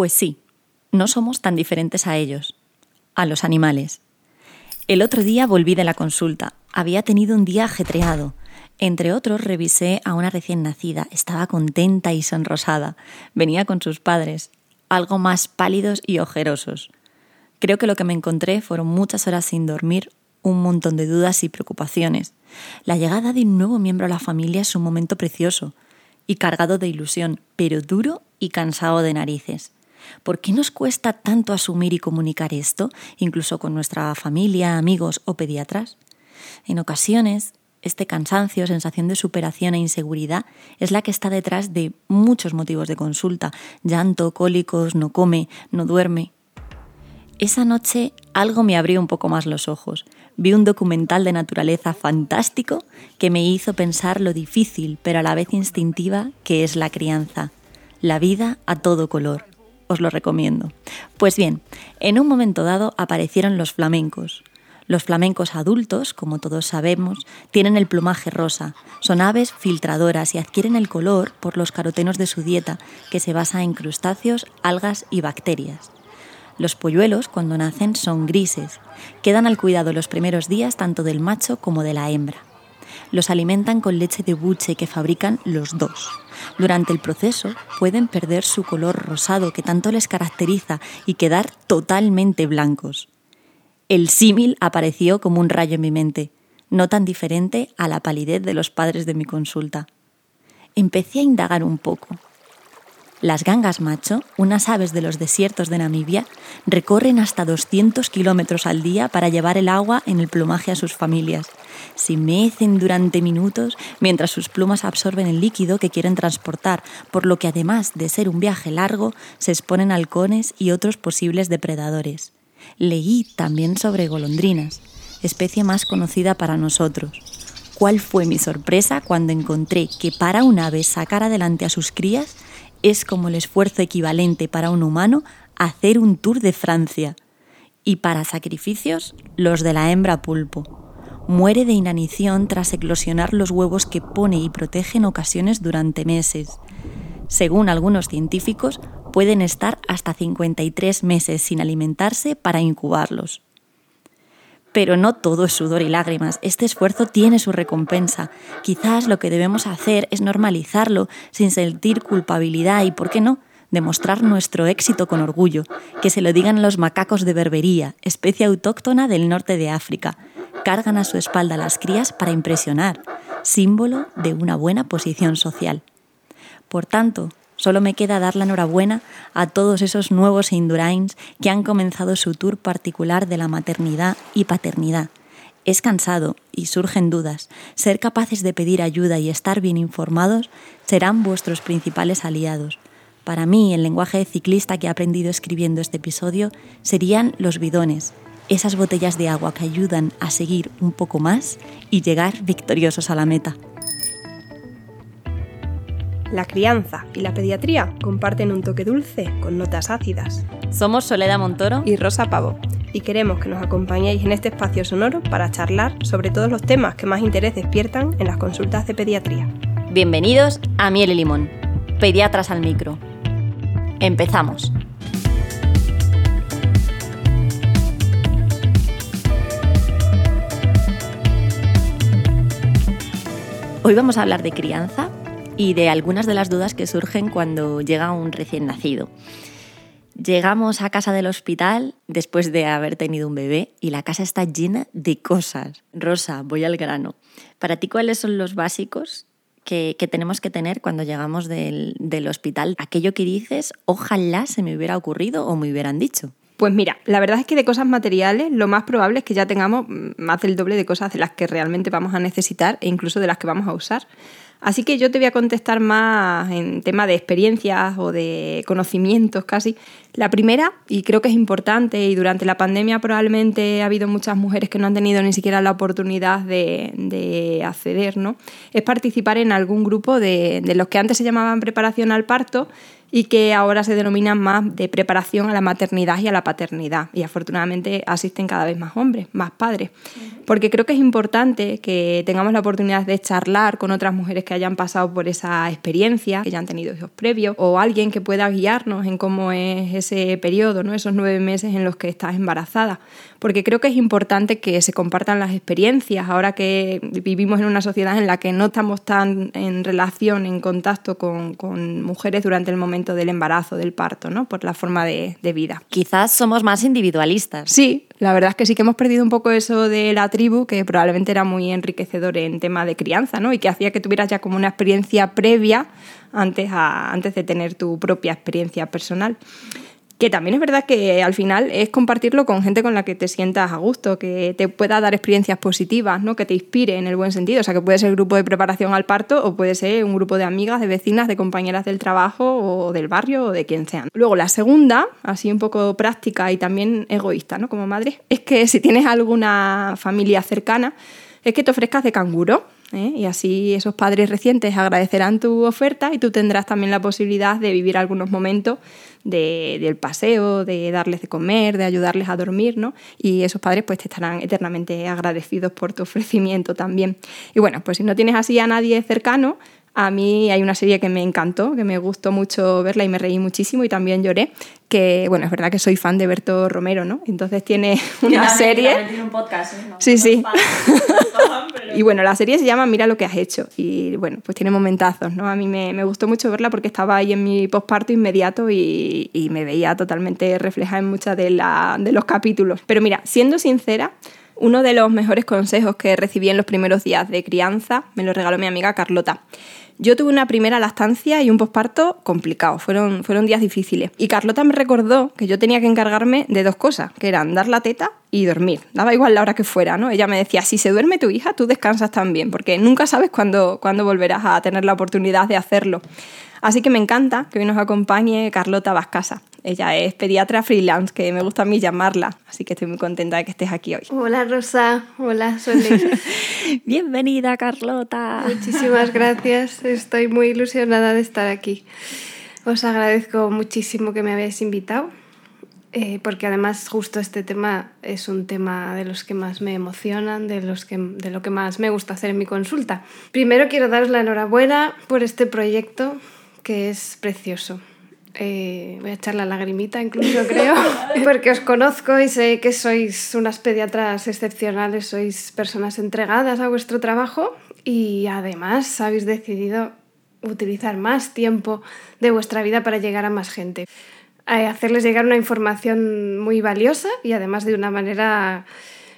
Pues sí, no somos tan diferentes a ellos, a los animales. El otro día volví de la consulta. Había tenido un día ajetreado. Entre otros, revisé a una recién nacida. Estaba contenta y sonrosada. Venía con sus padres, algo más pálidos y ojerosos. Creo que lo que me encontré fueron muchas horas sin dormir, un montón de dudas y preocupaciones. La llegada de un nuevo miembro a la familia es un momento precioso y cargado de ilusión, pero duro y cansado de narices. ¿Por qué nos cuesta tanto asumir y comunicar esto, incluso con nuestra familia, amigos o pediatras? En ocasiones, este cansancio, sensación de superación e inseguridad es la que está detrás de muchos motivos de consulta, llanto, cólicos, no come, no duerme. Esa noche algo me abrió un poco más los ojos. Vi un documental de naturaleza fantástico que me hizo pensar lo difícil, pero a la vez instintiva, que es la crianza. La vida a todo color. Os lo recomiendo. Pues bien, en un momento dado aparecieron los flamencos, los flamencos adultos, como todos sabemos, tienen el plumaje rosa. Son aves filtradoras y adquieren el color por los carotenos de su dieta, que se basa en crustáceos, algas y bacterias. Los polluelos, cuando nacen, son grises. Quedan al cuidado los primeros días tanto del macho como de la hembra. Los alimentan con leche de buche que fabrican los dos. Durante el proceso pueden perder su color rosado que tanto les caracteriza y quedar totalmente blancos el símil apareció como un rayo en mi mente, no tan diferente a la palidez de los padres de mi consulta. Empecé a indagar un poco. Las gangas macho, unas aves de los desiertos de Namibia, recorren hasta 200 kilómetros al día para llevar el agua en el plumaje a sus familias. Se mecen durante minutos mientras sus plumas absorben el líquido que quieren transportar, por lo que además de ser un viaje largo, se exponen halcones y otros posibles depredadores. Leí también sobre golondrinas, especie más conocida para nosotros. ¿Cuál fue mi sorpresa cuando encontré que para un ave sacar adelante a sus crías es como el esfuerzo equivalente para un humano hacer un tour de Francia? Y para sacrificios, los de la hembra pulpo. Muere de inanición tras eclosionar los huevos que pone y protege en ocasiones durante meses. Según algunos científicos, pueden estar hasta 53 meses sin alimentarse para incubarlos. Pero no todo es sudor y lágrimas, este esfuerzo tiene su recompensa. Quizás lo que debemos hacer es normalizarlo sin sentir culpabilidad y, ¿por qué no?, demostrar nuestro éxito con orgullo, que se lo digan los macacos de Berbería, especie autóctona del norte de África. Cargan a su espalda las crías para impresionar, símbolo de una buena posición social. Por tanto, Solo me queda dar la enhorabuena a todos esos nuevos Indurains que han comenzado su tour particular de la maternidad y paternidad. Es cansado y surgen dudas. Ser capaces de pedir ayuda y estar bien informados serán vuestros principales aliados. Para mí, el lenguaje de ciclista que he aprendido escribiendo este episodio serían los bidones, esas botellas de agua que ayudan a seguir un poco más y llegar victoriosos a la meta. La crianza y la pediatría comparten un toque dulce con notas ácidas. Somos Soledad Montoro y Rosa Pavo y queremos que nos acompañéis en este espacio sonoro para charlar sobre todos los temas que más interés despiertan en las consultas de pediatría. Bienvenidos a Miel y Limón, Pediatras al Micro. Empezamos. Hoy vamos a hablar de crianza, y de algunas de las dudas que surgen cuando llega un recién nacido. Llegamos a casa del hospital después de haber tenido un bebé y la casa está llena de cosas. Rosa, voy al grano. Para ti, ¿cuáles son los básicos que, tenemos que tener cuando llegamos del, del hospital? Aquello que dices, ojalá se me hubiera ocurrido o me hubieran dicho. Pues mira, la verdad es que de cosas materiales lo más probable es que ya tengamos más del doble de cosas de las que realmente vamos a necesitar e incluso de las que vamos a usar. Así que yo te voy a contestar más en tema de experiencias o de conocimientos casi. La primera, y creo que es importante, y durante la pandemia probablemente ha habido muchas mujeres que no han tenido ni siquiera la oportunidad de, acceder, ¿no? Es participar en algún grupo de, de los que antes se llamaban preparación al parto, y que ahora se denominan más de preparación a la maternidad y a la paternidad. Y afortunadamente asisten cada vez más hombres, más padres. Porque creo que es importante que tengamos la oportunidad de charlar con otras mujeres que hayan pasado por esa experiencia, que ya han tenido hijos previos, o alguien que pueda guiarnos en cómo es ese periodo, ¿no? esos nueve meses en los que estás embarazada. Porque creo que es importante que se compartan las experiencias, ahora que vivimos en una sociedad en la que no estamos tan en relación, en contacto con, con mujeres durante el momento del embarazo, del parto, ¿no? por la forma de, vida. Quizás somos más individualistas. Sí, la verdad es que sí que hemos perdido un poco eso de la tribu, que probablemente era muy enriquecedor en tema de crianza, ¿no? y que hacía que tuvieras ya como una experiencia previa antes, a, antes de tener tu propia experiencia personal que también es verdad que al final es compartirlo con gente con la que te sientas a gusto, que te pueda dar experiencias positivas, ¿no? que te inspire en el buen sentido. O sea, que puede ser grupo de preparación al parto o puede ser un grupo de amigas, de vecinas, de compañeras del trabajo o del barrio o de quien sean. Luego, la segunda, así un poco práctica y también egoísta, ¿no? Como madre, es que si tienes alguna familia cercana, es que te ofrezcas de canguro. ¿Eh? Y así esos padres recientes agradecerán tu oferta y tú tendrás también la posibilidad de vivir algunos momentos del paseo, de darles de comer, de ayudarles a dormir, ¿no? Y esos padres pues te estarán eternamente agradecidos por tu ofrecimiento también. Y bueno, pues si no tienes así a nadie cercano, a mí hay una serie que me encantó, que me gustó mucho verla y me reí muchísimo y también lloré, que bueno, es verdad que soy fan de Berto Romero, ¿no? Entonces tiene una serie... Tiene un podcast, ¿eh? sí, sí. Y bueno, la serie se llama Mira lo que has hecho y bueno, pues tiene momentazos, ¿no? A mí me, me gustó mucho verla porque estaba ahí en mi postparto inmediato y, y me veía totalmente reflejada en muchos de, la, de los capítulos. Pero mira, siendo sincera, uno de los mejores consejos que recibí en los primeros días de crianza me lo regaló mi amiga Carlota. Yo tuve una primera lactancia y un posparto complicado, fueron, fueron días difíciles. Y Carlota me recordó que yo tenía que encargarme de dos cosas, que eran dar la teta y dormir. Daba igual la hora que fuera, ¿no? Ella me decía, si se duerme tu hija, tú descansas también, porque nunca sabes cuándo, cuándo volverás a tener la oportunidad de hacerlo. Así que me encanta que hoy nos acompañe Carlota Vascasa. Ella es pediatra freelance, que me gusta a mí llamarla, así que estoy muy contenta de que estés aquí hoy. Hola Rosa, hola Sole. Bienvenida Carlota. Muchísimas gracias, estoy muy ilusionada de estar aquí. Os agradezco muchísimo que me habéis invitado, eh, porque además justo este tema es un tema de los que más me emocionan, de, los que, de lo que más me gusta hacer en mi consulta. Primero quiero daros la enhorabuena por este proyecto que es precioso. Eh, voy a echar la lagrimita incluso creo, porque os conozco y sé que sois unas pediatras excepcionales, sois personas entregadas a vuestro trabajo y además habéis decidido utilizar más tiempo de vuestra vida para llegar a más gente. hacerles llegar una información muy valiosa y además de una manera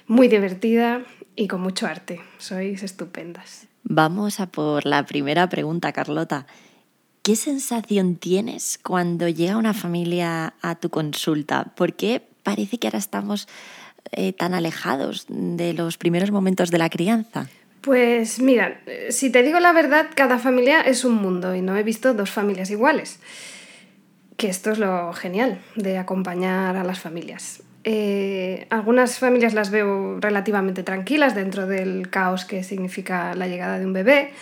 muy divertida y con mucho arte. Sois estupendas. Vamos a por la primera pregunta, Carlota. ¿Qué sensación tienes cuando llega una familia a tu consulta? ¿Por qué parece que ahora estamos eh, tan alejados de los primeros momentos de la crianza? Pues mira, si te digo la verdad, cada familia es un mundo y no he visto dos familias iguales. Que esto es lo genial de acompañar a las familias. Eh, algunas familias las veo relativamente tranquilas dentro del caos que significa la llegada de un bebé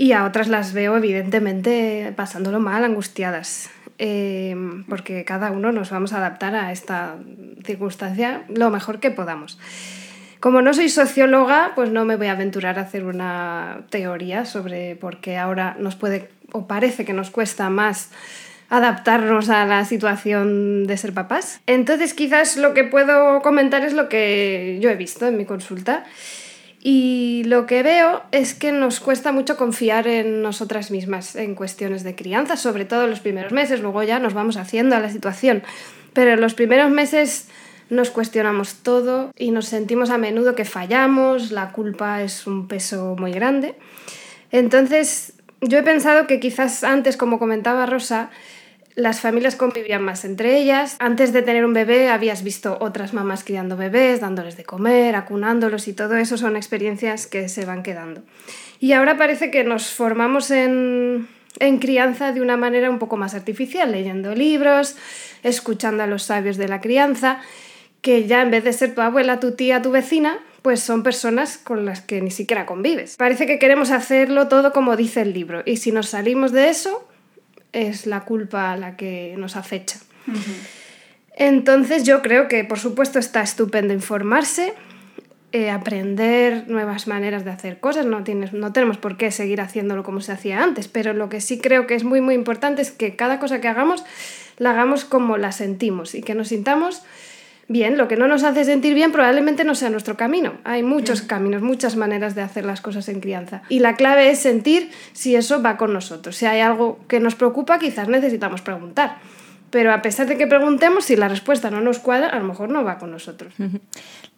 y a otras las veo evidentemente pasándolo mal, angustiadas, eh, porque cada uno nos vamos a adaptar a esta circunstancia lo mejor que podamos. Como no soy socióloga, pues no me voy a aventurar a hacer una teoría sobre por qué ahora nos puede o parece que nos cuesta más adaptarnos a la situación de ser papás. Entonces quizás lo que puedo comentar es lo que yo he visto en mi consulta y lo que veo es que nos cuesta mucho confiar en nosotras mismas en cuestiones de crianza, sobre todo en los primeros meses, luego ya nos vamos haciendo a la situación. Pero en los primeros meses nos cuestionamos todo y nos sentimos a menudo que fallamos, la culpa es un peso muy grande. Entonces, yo he pensado que quizás antes, como comentaba Rosa, las familias convivían más entre ellas. Antes de tener un bebé habías visto otras mamás criando bebés, dándoles de comer, acunándolos y todo eso son experiencias que se van quedando. Y ahora parece que nos formamos en, en crianza de una manera un poco más artificial, leyendo libros, escuchando a los sabios de la crianza, que ya en vez de ser tu abuela, tu tía, tu vecina, pues son personas con las que ni siquiera convives. Parece que queremos hacerlo todo como dice el libro y si nos salimos de eso, es la culpa la que nos acecha. Entonces yo creo que por supuesto está estupendo informarse, eh, aprender nuevas maneras de hacer cosas, no, tienes, no tenemos por qué seguir haciéndolo como se hacía antes, pero lo que sí creo que es muy muy importante es que cada cosa que hagamos la hagamos como la sentimos y que nos sintamos bien. Lo que no nos hace sentir bien probablemente no sea nuestro camino. Hay muchos caminos, muchas maneras de hacer las cosas en crianza. Y la clave es sentir si eso va con nosotros. Si hay algo que nos preocupa, quizás necesitamos preguntar. Pero a pesar de que preguntemos, si la respuesta no nos cuadra, a lo mejor no va con nosotros.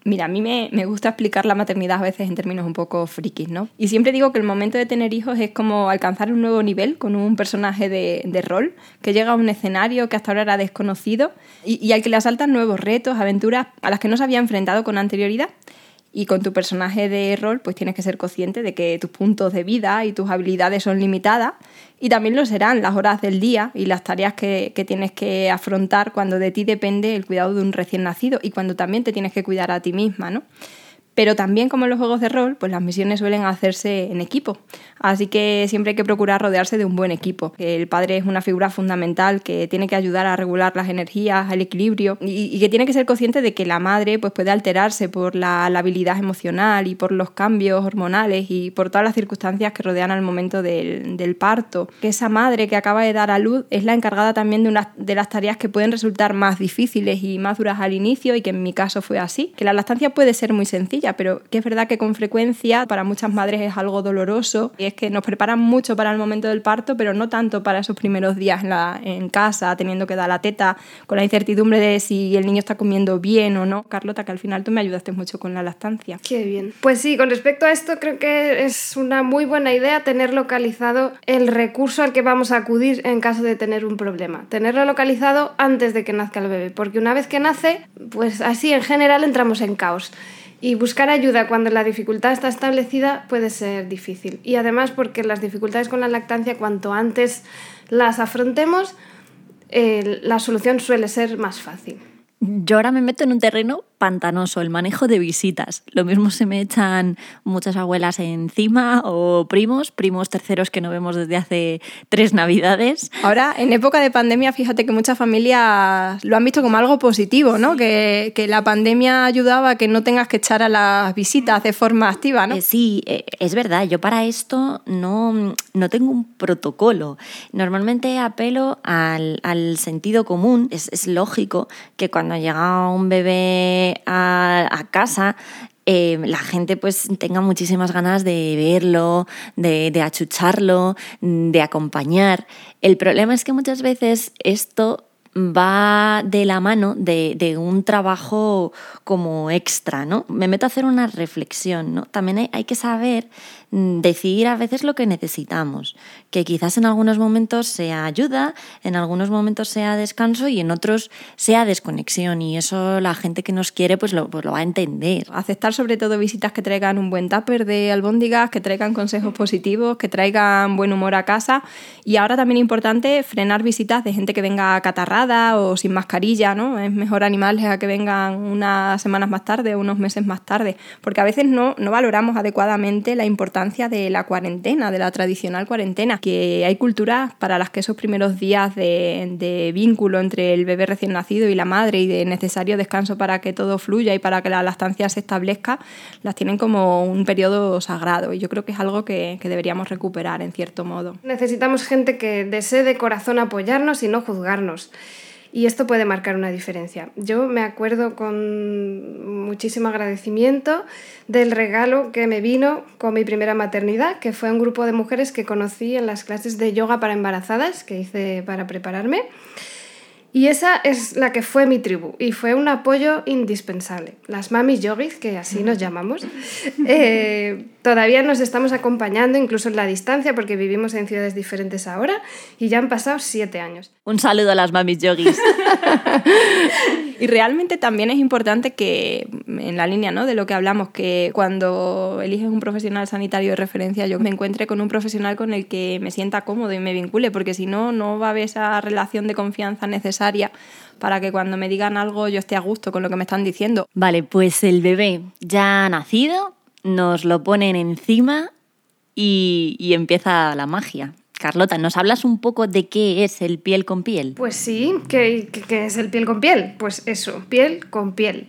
Mira, a mí me, gusta explicar la maternidad a veces en términos un poco frikis, ¿no? Y siempre digo que el momento de tener hijos es como alcanzar un nuevo nivel con un personaje de, rol que llega a un escenario que hasta ahora era desconocido y, y al que le asaltan nuevos retos, aventuras a las que no se había enfrentado con anterioridad. Y con tu personaje de rol, pues tienes que ser consciente de que tus puntos de vida y tus habilidades son limitadas y también lo serán las horas del día y las tareas que, que, tienes que afrontar cuando de ti depende el cuidado de un recién nacido y cuando también te tienes que cuidar a ti misma, ¿no? Pero también como en los juegos de rol, pues las misiones suelen hacerse en equipo. Así que siempre hay que procurar rodearse de un buen equipo. El padre es una figura fundamental que tiene que ayudar a regular las energías, el equilibrio y, que tiene que ser consciente de que la madre pues, puede alterarse por la, habilidad emocional y por los cambios hormonales y por todas las circunstancias que rodean al momento del, del parto. Que esa madre que acaba de dar a luz es la encargada también de, una, de las tareas que pueden resultar más difíciles y más duras al inicio y que en mi caso fue así. Que la lactancia puede ser muy sencilla pero que es verdad que con frecuencia para muchas madres es algo doloroso y es que nos preparan mucho para el momento del parto, pero no tanto para esos primeros días en, la, en casa, teniendo que dar la teta, con la incertidumbre de si el niño está comiendo bien o no. Carlota, que al final tú me ayudaste mucho con la lactancia. Qué bien. Pues sí, con respecto a esto creo que es una muy buena idea tener localizado el recurso al que vamos a acudir en caso de tener un problema. Tenerlo localizado antes de que nazca el bebé, porque una vez que nace, pues así en general entramos en caos. Y buscar ayuda cuando la dificultad está establecida puede ser difícil. Y además porque las dificultades con la lactancia, cuanto antes las afrontemos, eh, la solución suele ser más fácil. Yo ahora me meto en un terreno pantanoso, el manejo de visitas. Lo mismo se me echan muchas abuelas encima o primos, primos terceros que no vemos desde hace tres navidades. Ahora, en época de pandemia, fíjate que muchas familias lo han visto como algo positivo, ¿no? Que, que, la pandemia ayudaba a que no tengas que echar a las visitas de forma activa, ¿no? Eh, sí, eh, es verdad. Yo para esto no, no tengo un protocolo. Normalmente apelo al, al sentido común. Es, es lógico que cuando llega un bebé a, casa, eh, la gente pues tenga muchísimas ganas de verlo, de, achucharlo, de acompañar. El problema es que muchas veces esto va de la mano de, un trabajo como extra, ¿no? Me meto a hacer una reflexión, ¿no? También hay, hay que saber Mm, decidir a veces lo que necesitamos, que quizás en algunos momentos sea ayuda, en algunos momentos sea descanso y en otros sea desconexión y eso la gente que nos quiere pues lo, pues lo va a entender. Aceptar sobre todo visitas que traigan un buen tupper de albóndigas, que traigan consejos positivos, que traigan buen humor a casa y ahora también importante frenar visitas de gente que venga catarrada o sin mascarilla, ¿no? Es mejor animales a que vengan unas semanas más tarde o unos meses más tarde, porque a veces no, no valoramos adecuadamente la importancia de la cuarentena, de la tradicional cuarentena, que hay culturas para las que esos primeros días de, vínculo entre el bebé recién nacido y la madre y de necesario descanso para que todo fluya y para que la lactancia se establezca, las tienen como un periodo sagrado y yo creo que es algo que, que deberíamos recuperar en cierto modo. Necesitamos gente que desee de corazón apoyarnos y no juzgarnos. Y esto puede marcar una diferencia. Yo me acuerdo con muchísimo agradecimiento del regalo que me vino con mi primera maternidad, que fue un grupo de mujeres que conocí en las clases de yoga para embarazadas que hice para prepararme. Y esa es la que fue mi tribu y fue un apoyo indispensable. Las mamis yogis, que así nos llamamos, eh, todavía nos estamos acompañando incluso en la distancia porque vivimos en ciudades diferentes ahora y ya han pasado siete años. Un saludo a las mamis yogis. y realmente también es importante que, en la línea ¿no? de lo que hablamos, que cuando eliges un profesional sanitario de referencia yo me encuentre con un profesional con el que me sienta cómodo y me vincule, porque si no, no va a haber esa relación de confianza necesaria para que cuando me digan algo yo esté a gusto con lo que me están diciendo. Vale, pues el bebé ya ha nacido, nos lo ponen encima y, empieza la magia. Carlota, ¿nos hablas un poco de qué es el piel con piel? Pues sí, ¿qué, qué es el piel con piel? Pues eso, piel con piel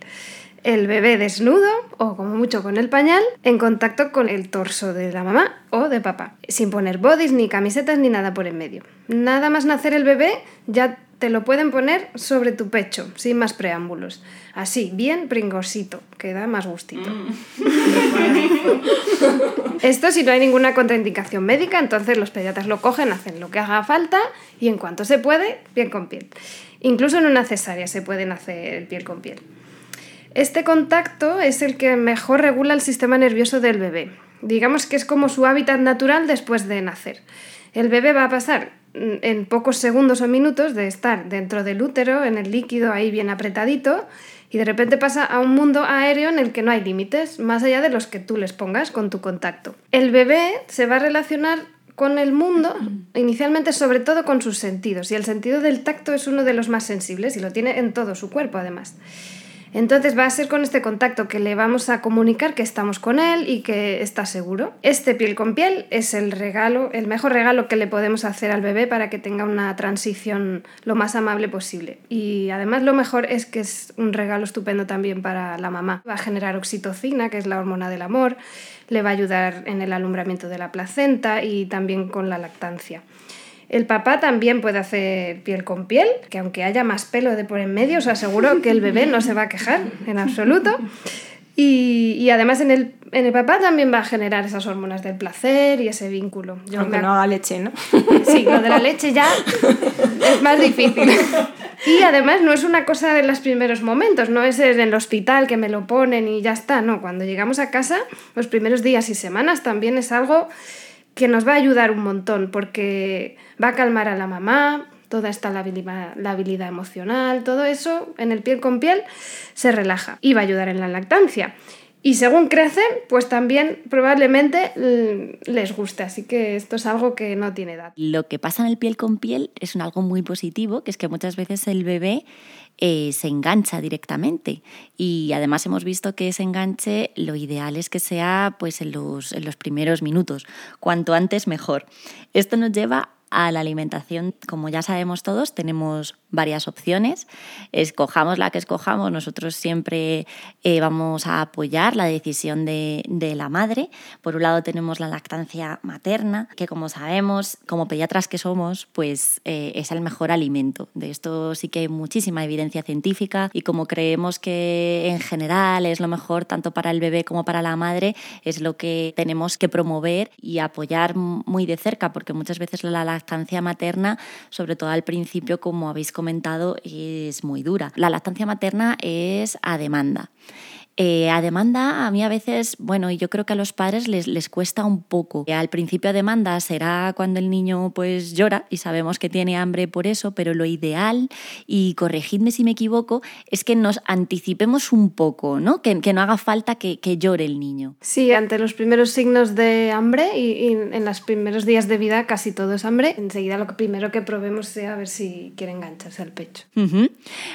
el bebé desnudo o como mucho con el pañal en contacto con el torso de la mamá o de papá, sin poner bodys ni camisetas ni nada por en medio. Nada más nacer el bebé ya te lo pueden poner sobre tu pecho, sin más preámbulos. Así, bien pringosito, que da más gustito. Mm. Esto si no hay ninguna contraindicación médica, entonces los pediatras lo cogen, hacen lo que haga falta y en cuanto se puede, piel con piel. Incluso en una cesárea se pueden hacer piel con piel. Este contacto es el que mejor regula el sistema nervioso del bebé. Digamos que es como su hábitat natural después de nacer. El bebé va a pasar mm, en pocos segundos o minutos de estar dentro del útero, en el líquido ahí bien apretadito, y de repente pasa a un mundo aéreo en el que no hay límites, más allá de los que tú les pongas con tu contacto. El bebé se va a relacionar con el mundo, inicialmente sobre todo con sus sentidos, y el sentido del tacto es uno de los más sensibles y lo tiene en todo su cuerpo además. Entonces va a ser con este contacto que le vamos a comunicar que estamos con él y que está seguro. Este piel con piel es el regalo, el mejor regalo que le podemos hacer al bebé para que tenga una transición lo más amable posible. Y además lo mejor es que es un regalo estupendo también para la mamá. Va a generar oxitocina, que es la hormona del amor, le va a ayudar en el alumbramiento de la placenta y también con la lactancia. El papá también puede hacer piel con piel, que aunque haya más pelo de por en medio, os aseguro que el bebé no se va a quejar en absoluto. Y, además en el, en el, papá también va a generar esas hormonas del placer y ese vínculo. Yo aunque no haga leche, ¿no? Sí, lo de la leche ya es más difícil. Y además no es una cosa de los primeros momentos, no es en el hospital que me lo ponen y ya está, no, cuando llegamos a casa, los primeros días y semanas también es algo que nos va a ayudar un montón porque va a calmar a la mamá, toda esta labilidad, la habilidad emocional, todo eso en el piel con piel se relaja y va a ayudar en la lactancia. Y según crecen, pues también probablemente les guste. Así que esto es algo que no tiene edad. Lo que pasa en el piel con piel es un algo muy positivo, que es que muchas veces el bebé eh, se engancha directamente. Y además hemos visto que ese enganche lo ideal es que sea pues, en, los, en los primeros minutos. Cuanto antes mejor. Esto nos lleva a la alimentación, como ya sabemos todos, tenemos varias opciones. Escojamos la que escojamos, nosotros siempre eh, vamos a apoyar la decisión de, la madre. Por un lado tenemos la lactancia materna, que como sabemos, como pediatras que somos, pues eh, es el mejor alimento. De esto sí que hay muchísima evidencia científica y como creemos que en general es lo mejor tanto para el bebé como para la madre, es lo que tenemos que promover y apoyar muy de cerca, porque muchas veces la lactancia materna, sobre todo al principio, como habéis comentado, es muy dura. La lactancia materna es a demanda. Eh, a demanda, a mí a veces, bueno, yo creo que a los padres les, les cuesta un poco. Al principio a demanda será cuando el niño pues llora y sabemos que tiene hambre por eso, pero lo ideal, y corregidme si me equivoco, es que nos anticipemos un poco, ¿no? Que, que no haga falta que, que, llore el niño. Sí, ante los primeros signos de hambre y, en los primeros días de vida casi todo es hambre, enseguida lo primero que probemos sea a ver si quiere engancharse al pecho.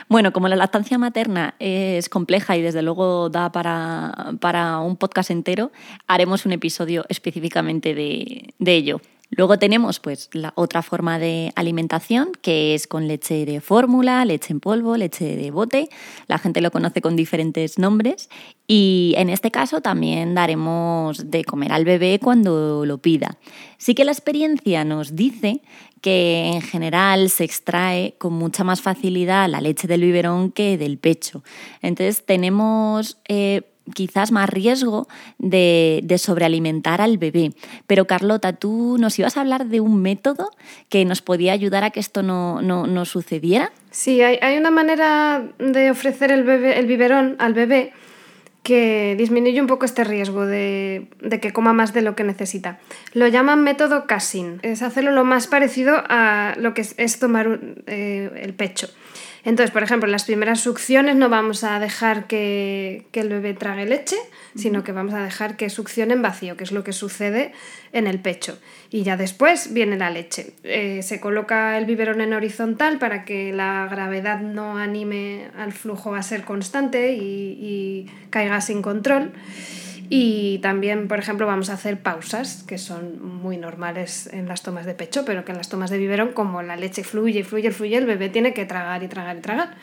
Bueno, como la lactancia materna es compleja y desde luego da para, para un podcast entero, haremos un episodio específicamente de, de ello. Luego tenemos pues la otra forma de alimentación que es con leche de fórmula, leche en polvo, leche de bote. La gente lo conoce con diferentes nombres y en este caso también daremos de comer al bebé cuando lo pida. Sí que la experiencia nos dice que en general se extrae con mucha más facilidad la leche del biberón que del pecho. Entonces tenemos eh, quizás más riesgo de, sobrealimentar al bebé. Pero Carlota, tú nos ibas a hablar de un método que nos podía ayudar a que esto no, no, sucediera. Sí, hay, una manera de ofrecer el, bebé, el biberón al bebé que disminuye un poco este riesgo de, que coma más de lo que necesita. Lo llaman método Cassin. Es hacerlo lo más parecido a lo que es, tomar eh, el pecho. Entonces, por ejemplo, en las primeras succiones no vamos a dejar que, el bebé trague leche, sino que vamos a dejar que succione en vacío, que es lo que sucede en el pecho. Y ya después viene la leche. Eh, se coloca el biberón en horizontal para que la gravedad no anime al flujo a ser constante y, y caiga sin control. Y también, por ejemplo, vamos a hacer pausas, que son muy normales en las tomas de pecho, pero que en las tomas de biberón, como la leche fluye y fluye y fluye, el bebé tiene que tragar y tragar y tragar.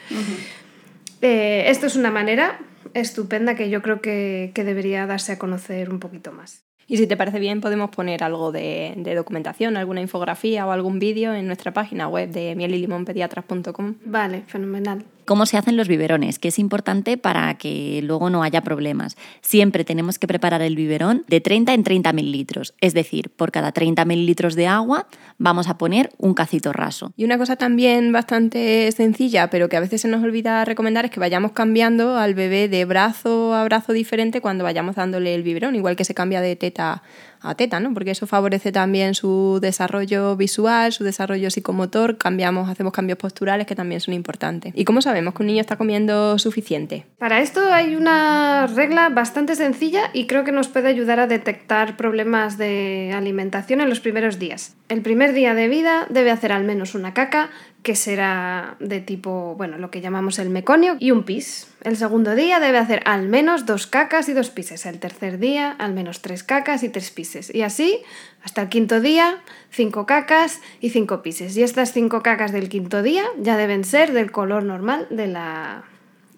Eh, esto es una manera estupenda que yo creo que, que debería darse a conocer un poquito más. Y si te parece bien, podemos poner algo de, documentación, alguna infografía o algún vídeo en nuestra página web de mielilimonpediatras.com. Vale, fenomenal cómo se hacen los biberones, que es importante para que luego no haya problemas. Siempre tenemos que preparar el biberón de 30 en 30 mililitros, es decir, por cada 30 mililitros de agua vamos a poner un cacito raso. Y una cosa también bastante sencilla, pero que a veces se nos olvida recomendar, es que vayamos cambiando al bebé de brazo a brazo diferente cuando vayamos dándole el biberón, igual que se cambia de teta a teta, ¿no? Porque eso favorece también su desarrollo visual, su desarrollo psicomotor, cambiamos, hacemos cambios posturales que también son importantes. ¿Y cómo sabemos que un niño está comiendo suficiente? Para esto hay una regla bastante sencilla y creo que nos puede ayudar a detectar problemas de alimentación en los primeros días. El primer día de vida debe hacer al menos una caca, que será de tipo, bueno, lo que llamamos el meconio, y un pis. El segundo día debe hacer al menos dos cacas y dos pises. El tercer día, al menos tres cacas y tres pises. Y así, hasta el quinto día, cinco cacas y cinco pises. Y estas cinco cacas del quinto día ya deben ser del color normal de, la,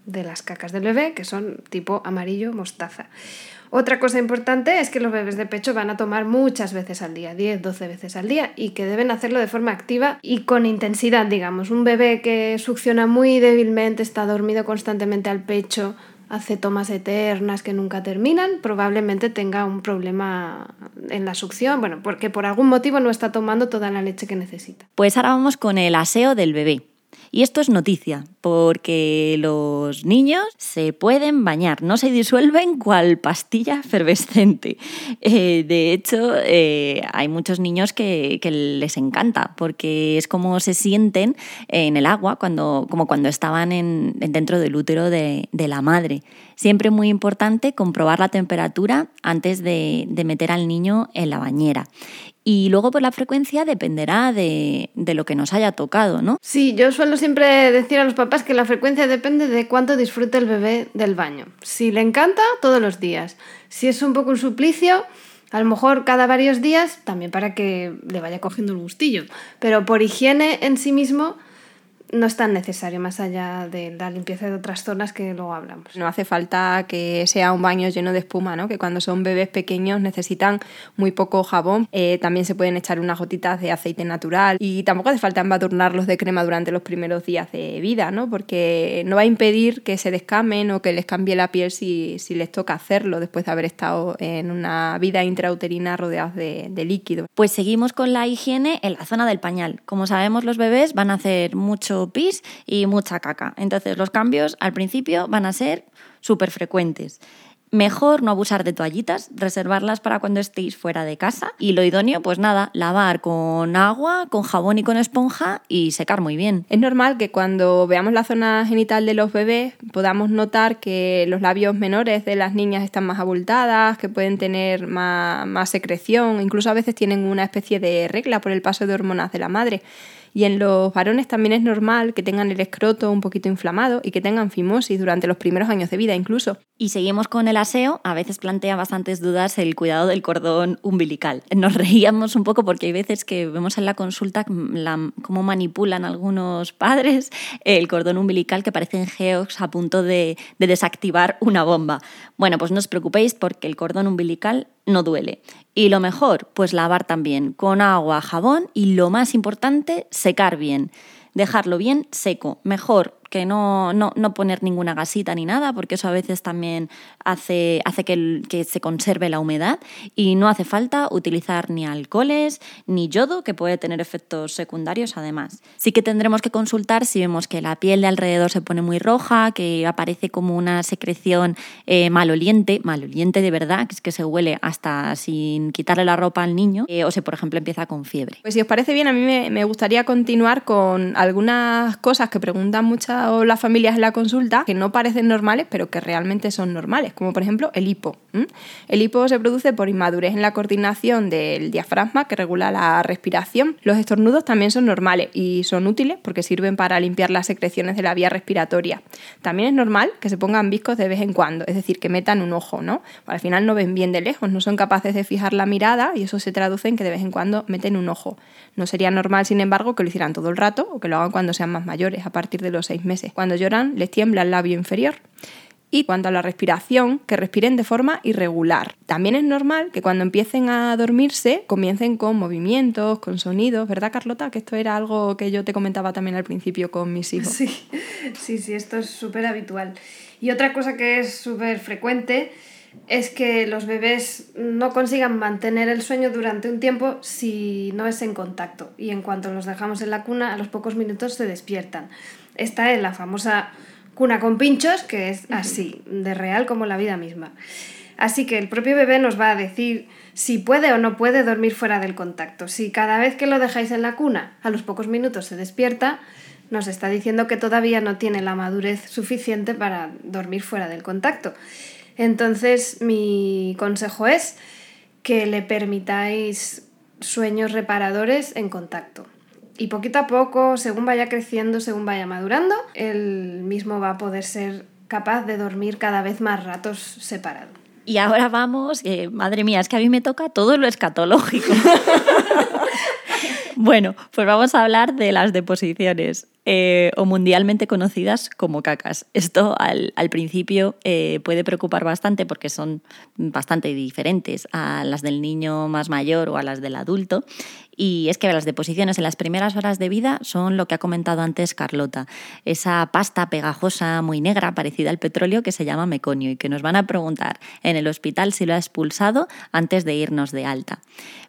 de las cacas del bebé, que son tipo amarillo mostaza. Otra cosa importante es que los bebés de pecho van a tomar muchas veces al día, 10, 12 veces al día, y que deben hacerlo de forma activa y con intensidad, digamos. Un bebé que succiona muy débilmente, está dormido constantemente al pecho, hace tomas eternas que nunca terminan, probablemente tenga un problema en la succión, bueno, porque por algún motivo no está tomando toda la leche que necesita. Pues ahora vamos con el aseo del bebé. Y esto es noticia, porque los niños se pueden bañar, no se disuelven cual pastilla efervescente. Eh, de hecho, eh, hay muchos niños que, les encanta, porque es como se sienten en el agua, cuando, como cuando estaban en, dentro del útero de, la madre. Siempre muy importante comprobar la temperatura antes de, de meter al niño en la bañera. Y luego, por pues, la frecuencia dependerá de, de, lo que nos haya tocado, ¿no? Sí, yo suelo siempre decir a los papás que la frecuencia depende de cuánto disfrute el bebé del baño. Si le encanta, todos los días. Si es un poco un suplicio, a lo mejor cada varios días, también para que le vaya cogiendo el gustillo. Pero por higiene en sí mismo, no es tan necesario más allá de la limpieza de otras zonas que luego hablamos. No hace falta que sea un baño lleno de espuma, ¿no? que cuando son bebés pequeños necesitan muy poco jabón. Eh, también se pueden echar unas gotitas de aceite natural y tampoco hace falta embadurnarlos de crema durante los primeros días de vida, ¿no? porque no va a impedir que se descamen o que les cambie la piel si, si les toca hacerlo después de haber estado en una vida intrauterina rodeados de, de líquido. Pues seguimos con la higiene en la zona del pañal. Como sabemos, los bebés van a hacer mucho pis y mucha caca. Entonces los cambios al principio van a ser súper frecuentes. Mejor no abusar de toallitas, reservarlas para cuando estéis fuera de casa. Y lo idóneo, pues nada, lavar con agua, con jabón y con esponja y secar muy bien. Es normal que cuando veamos la zona genital de los bebés podamos notar que los labios menores de las niñas están más abultadas, que pueden tener más, más secreción, incluso a veces tienen una especie de regla por el paso de hormonas de la madre. Y en los varones también es normal que tengan el escroto un poquito inflamado y que tengan fimosis durante los primeros años de vida incluso. Y seguimos con el aseo. A veces plantea bastantes dudas el cuidado del cordón umbilical. Nos reíamos un poco porque hay veces que vemos en la consulta cómo manipulan algunos padres el cordón umbilical que parecen geos a punto de, de desactivar una bomba. Bueno, pues no os preocupéis porque el cordón umbilical no duele. Y lo mejor, pues lavar también con agua, jabón y lo más importante, secar bien. Dejarlo bien seco. Mejor que no, no, no, poner ninguna gasita ni nada, porque eso a veces también hace, hace que, que, se conserve la humedad y no hace falta utilizar ni alcoholes ni yodo, que puede tener efectos secundarios además. Sí que tendremos que consultar si vemos que la piel de alrededor se pone muy roja, que aparece como una secreción eh, maloliente, maloliente de verdad, que es que se huele hasta sin quitarle la ropa al niño, eh, o si por ejemplo empieza con fiebre. Pues si os parece bien, a mí me, me gustaría continuar con algunas cosas que preguntan muchas las familias en la consulta que no parecen normales, pero que realmente son normales, como por ejemplo el hipo. El hipo se produce por inmadurez en la coordinación del diafragma que regula la respiración. Los estornudos también son normales y son útiles porque sirven para limpiar las secreciones de la vía respiratoria. También es normal que se pongan viscos de vez en cuando, es decir, que metan un ojo, ¿no? Al final no ven bien de lejos, no son capaces de fijar la mirada y eso se traduce en que de vez en cuando meten un ojo. No sería normal, sin embargo, que lo hicieran todo el rato o que lo hagan cuando sean más mayores, a partir de los seis Cuando lloran les tiembla el labio inferior y cuanto a la respiración, que respiren de forma irregular. También es normal que cuando empiecen a dormirse comiencen con movimientos, con sonidos, ¿verdad Carlota? Que esto era algo que yo te comentaba también al principio con mis hijos. Sí, sí, sí, esto es súper habitual. Y otra cosa que es súper frecuente es que los bebés no consigan mantener el sueño durante un tiempo si no es en contacto. Y en cuanto los dejamos en la cuna, a los pocos minutos se despiertan. Esta es la famosa cuna con pinchos, que es así, de real como la vida misma. Así que el propio bebé nos va a decir si puede o no puede dormir fuera del contacto. Si cada vez que lo dejáis en la cuna, a los pocos minutos se despierta, nos está diciendo que todavía no tiene la madurez suficiente para dormir fuera del contacto. Entonces mi consejo es que le permitáis sueños reparadores en contacto. Y poquito a poco, según vaya creciendo, según vaya madurando, él mismo va a poder ser capaz de dormir cada vez más ratos separado. Y ahora vamos, madre mía, es que a mí me toca todo lo escatológico. bueno, pues vamos a hablar de las deposiciones. Eh, o mundialmente conocidas como cacas. Esto al, principio eh, puede preocupar bastante porque son bastante diferentes a las del niño más mayor o a las del adulto y es que las deposiciones en las primeras horas de vida son lo que ha comentado antes Carlota, esa pasta pegajosa muy negra parecida al petróleo que se llama meconio y que nos van a preguntar en el hospital si lo ha expulsado antes de irnos de alta.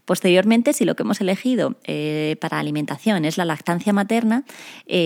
Posteriormente, si lo que hemos elegido eh, para alimentación es la lactancia materna,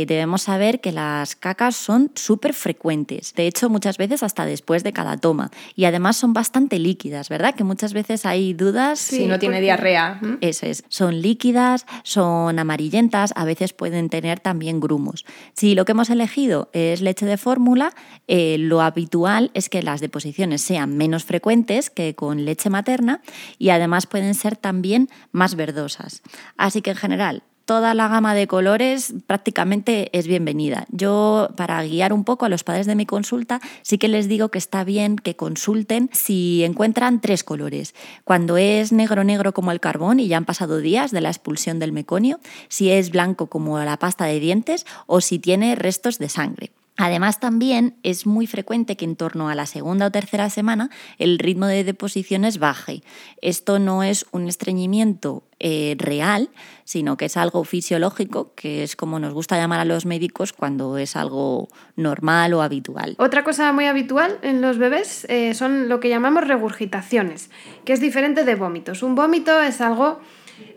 debemos saber que las cacas son súper frecuentes. De hecho, muchas veces hasta después de cada toma. Y además son bastante líquidas, ¿verdad? Que muchas veces hay dudas. si no tiene diarrea. Eso es. Son líquidas, son amarillentas, a veces pueden tener también grumos. Si lo que hemos elegido es leche de fórmula, eh, lo habitual es que las deposiciones sean menos frecuentes que con leche materna y además pueden ser también más verdosas. Así que en general, toda la gama de colores prácticamente es bienvenida. Yo, para guiar un poco a los padres de mi consulta, sí que les digo que está bien que consulten si encuentran tres colores. Cuando es negro negro como el carbón y ya han pasado días de la expulsión del meconio, si es blanco como la pasta de dientes o si tiene restos de sangre. Además, también es muy frecuente que en torno a la segunda o tercera semana el ritmo de deposiciones baje. Esto no es un estreñimiento eh, real, sino que es algo fisiológico, que es como nos gusta llamar a los médicos cuando es algo normal o habitual. Otra cosa muy habitual en los bebés eh, son lo que llamamos regurgitaciones, que es diferente de vómitos. Un vómito es algo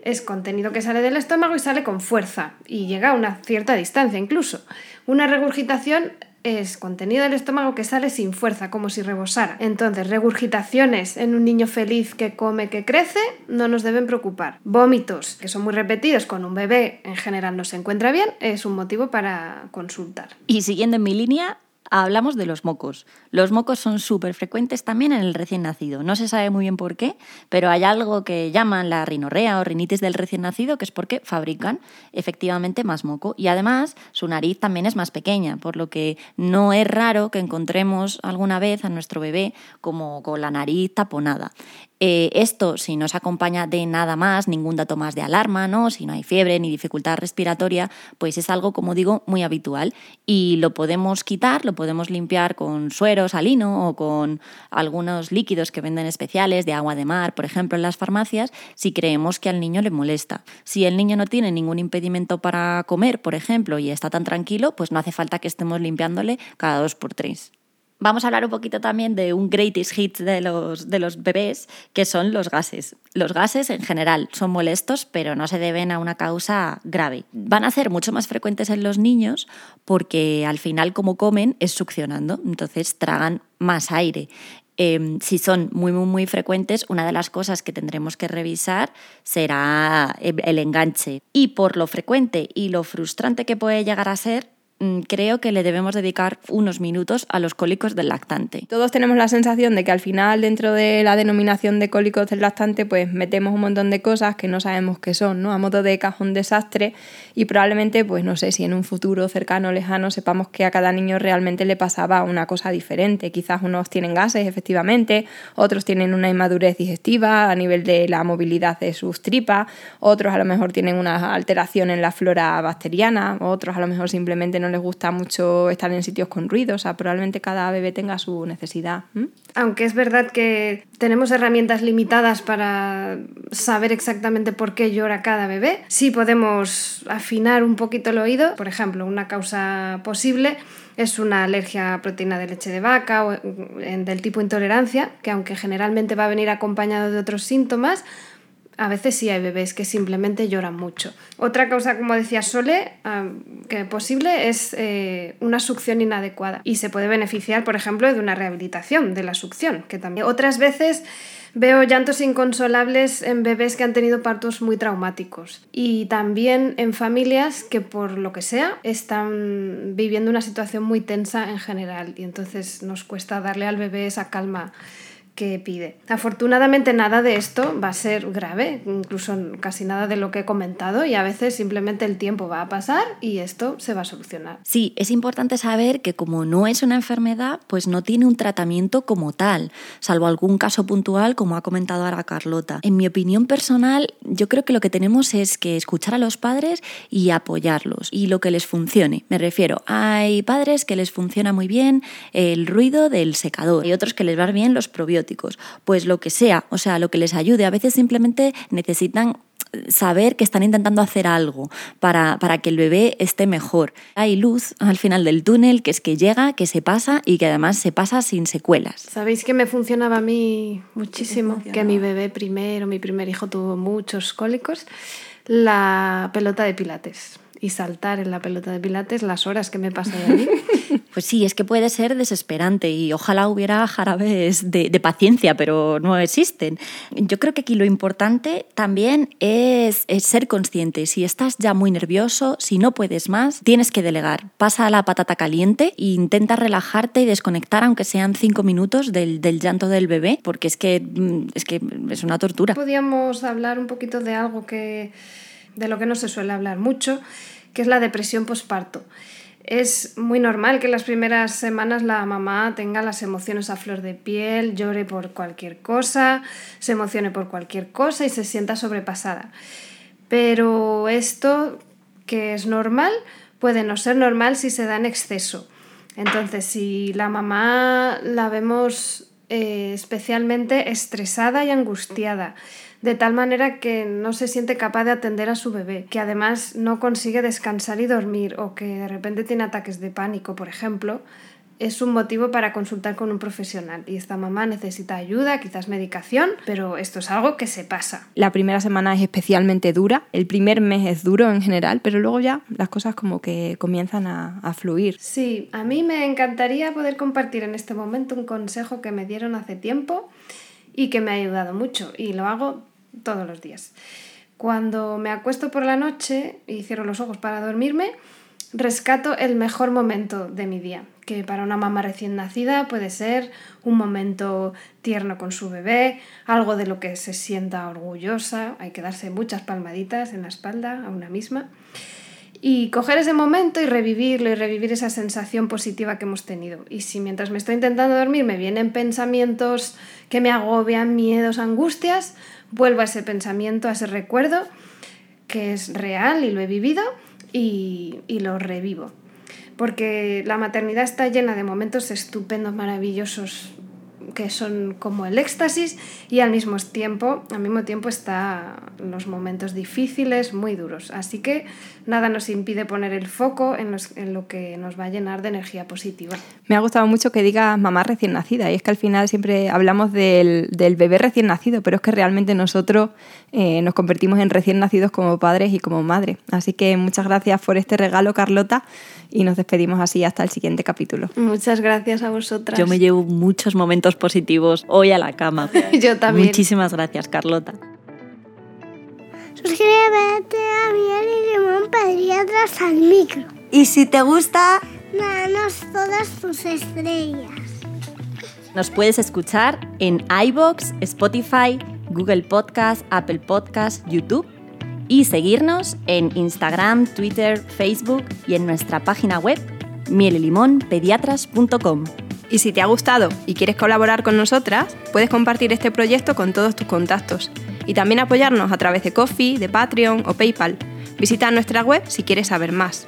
es contenido que sale del estómago y sale con fuerza y llega a una cierta distancia incluso. Una regurgitación es contenido del estómago que sale sin fuerza, como si rebosara. Entonces, regurgitaciones en un niño feliz que come, que crece, no nos deben preocupar. Vómitos, que son muy repetidos con un bebé, en general no se encuentra bien, es un motivo para consultar. Y siguiendo en mi línea, hablamos de los mocos. Los mocos son súper frecuentes también en el recién nacido. No se sabe muy bien por qué, pero hay algo que llaman la rinorrea o rinitis del recién nacido, que es porque fabrican efectivamente más moco. Y además su nariz también es más pequeña, por lo que no es raro que encontremos alguna vez a nuestro bebé como con la nariz taponada. Eh, esto, si no se acompaña de nada más, ningún dato más de alarma, ¿no? si no hay fiebre ni dificultad respiratoria, pues es algo, como digo, muy habitual. Y lo podemos quitar, lo podemos limpiar con suero salino o con algunos líquidos que venden especiales de agua de mar, por ejemplo, en las farmacias, si creemos que al niño le molesta. Si el niño no tiene ningún impedimento para comer, por ejemplo, y está tan tranquilo, pues no hace falta que estemos limpiándole cada dos por tres. Vamos a hablar un poquito también de un greatest hit de los, de los bebés, que son los gases. Los gases en general son molestos, pero no se deben a una causa grave. Van a ser mucho más frecuentes en los niños porque al final como comen es succionando, entonces tragan más aire. Em, si son muy, muy, muy frecuentes, una de las cosas que tendremos que revisar será el enganche. Y por lo frecuente y lo frustrante que puede llegar a ser, creo que le debemos dedicar unos minutos a los cólicos del lactante. Todos tenemos la sensación de que al final dentro de la denominación de cólicos del lactante pues metemos un montón de cosas que no sabemos qué son, ¿no? A modo de cajón desastre y probablemente pues no sé si en un futuro cercano o lejano sepamos que a cada niño realmente le pasaba una cosa diferente. Quizás unos tienen gases efectivamente, otros tienen una inmadurez digestiva a nivel de la movilidad de sus tripas, otros a lo mejor tienen una alteración en la flora bacteriana, otros a lo mejor simplemente no les gusta mucho estar en sitios con ruido, o sea, probablemente cada bebé tenga su necesidad. Aunque es verdad que tenemos herramientas limitadas para saber exactamente por qué llora cada bebé, sí podemos afinar un poquito el oído. Por ejemplo, una causa posible es una alergia a proteína de leche de vaca o del tipo intolerancia, que aunque generalmente va a venir acompañado de otros síntomas, a veces sí hay bebés que simplemente lloran mucho. Otra causa, como decía Sole, que posible es eh, una succión inadecuada y se puede beneficiar, por ejemplo, de una rehabilitación de la succión, que también. Otras veces veo llantos inconsolables en bebés que han tenido partos muy traumáticos. Y también en familias que por lo que sea están viviendo una situación muy tensa en general. Y entonces nos cuesta darle al bebé esa calma que pide. Afortunadamente nada de esto va a ser grave, incluso casi nada de lo que he comentado y a veces simplemente el tiempo va a pasar y esto se va a solucionar. Sí, es importante saber que como no es una enfermedad, pues no tiene un tratamiento como tal, salvo algún caso puntual como ha comentado ahora Carlota. En mi opinión personal, yo creo que lo que tenemos es que escuchar a los padres y apoyarlos y lo que les funcione. Me refiero, hay padres que les funciona muy bien el ruido del secador y otros que les van bien los probióticos pues lo que sea, o sea, lo que les ayude. A veces simplemente necesitan saber que están intentando hacer algo para, para, que el bebé esté mejor. Hay luz al final del túnel, que es que llega, que se pasa y que además se pasa sin secuelas. ¿Sabéis que me funcionaba a mí muchísimo? Que mi bebé primero, mi primer hijo tuvo muchos cólicos. La pelota de pilates y saltar en la pelota de pilates las horas que me pasé allí. Pues sí, es que puede ser desesperante y ojalá hubiera jarabes de, de, paciencia, pero no existen. Yo creo que aquí lo importante también es, es, ser consciente. Si estás ya muy nervioso, si no puedes más, tienes que delegar. Pasa a la patata caliente e intenta relajarte y desconectar, aunque sean cinco minutos, del, del llanto del bebé, porque es que, mm, es que es una tortura. Podríamos hablar un poquito de algo que de lo que no se suele hablar mucho, que es la depresión posparto. Es muy normal que en las primeras semanas la mamá tenga las emociones a flor de piel, llore por cualquier cosa, se emocione por cualquier cosa y se sienta sobrepasada. Pero esto, que es normal, puede no ser normal si se da en exceso. Entonces, si la mamá la vemos eh, especialmente estresada y angustiada, de tal manera que no se siente capaz de atender a su bebé, que además no consigue descansar y dormir o que de repente tiene ataques de pánico, por ejemplo, es un motivo para consultar con un profesional. Y esta mamá necesita ayuda, quizás medicación, pero esto es algo que se pasa. La primera semana es especialmente dura, el primer mes es duro en general, pero luego ya las cosas como que comienzan a, a fluir. Sí, a mí me encantaría poder compartir en este momento un consejo que me dieron hace tiempo y que me ha ayudado mucho y lo hago todos los días. Cuando me acuesto por la noche y cierro los ojos para dormirme, rescato el mejor momento de mi día, que para una mamá recién nacida puede ser un momento tierno con su bebé, algo de lo que se sienta orgullosa, hay que darse muchas palmaditas en la espalda a una misma y coger ese momento y revivirlo y revivir esa sensación positiva que hemos tenido. Y si mientras me estoy intentando dormir me vienen pensamientos que me agobian, miedos, angustias, vuelvo a ese pensamiento, a ese recuerdo que es real y lo he vivido y, y lo revivo. Porque la maternidad está llena de momentos estupendos, maravillosos, que son como el éxtasis y al mismo tiempo, al mismo tiempo está los momentos difíciles, muy duros. Así que nada nos impide poner el foco en, en, lo que nos va a llenar de energía positiva. Me ha gustado mucho que digas mamá recién nacida y es que al final siempre hablamos del, del bebé recién nacido, pero es que realmente nosotros eh, nos convertimos en recién nacidos como padres y como madres. Así que muchas gracias por este regalo, Carlota, y nos despedimos así hasta el siguiente capítulo. Muchas gracias a vosotras. Yo me llevo muchos momentos positivos hoy a la cama. Yo también. Muchísimas gracias, Carlota. Suscríbete a Miel y Limón Pediatras al micro. Y si te gusta, danos todas tus estrellas. Nos puedes escuchar en iBox, Spotify, Google Podcast, Apple Podcast, YouTube y seguirnos en Instagram, Twitter, Facebook y en nuestra página web mielelimonpediatras.com. Y si te ha gustado y quieres colaborar con nosotras, puedes compartir este proyecto con todos tus contactos y también apoyarnos a través de Coffee, de Patreon o PayPal. Visita nuestra web si quieres saber más.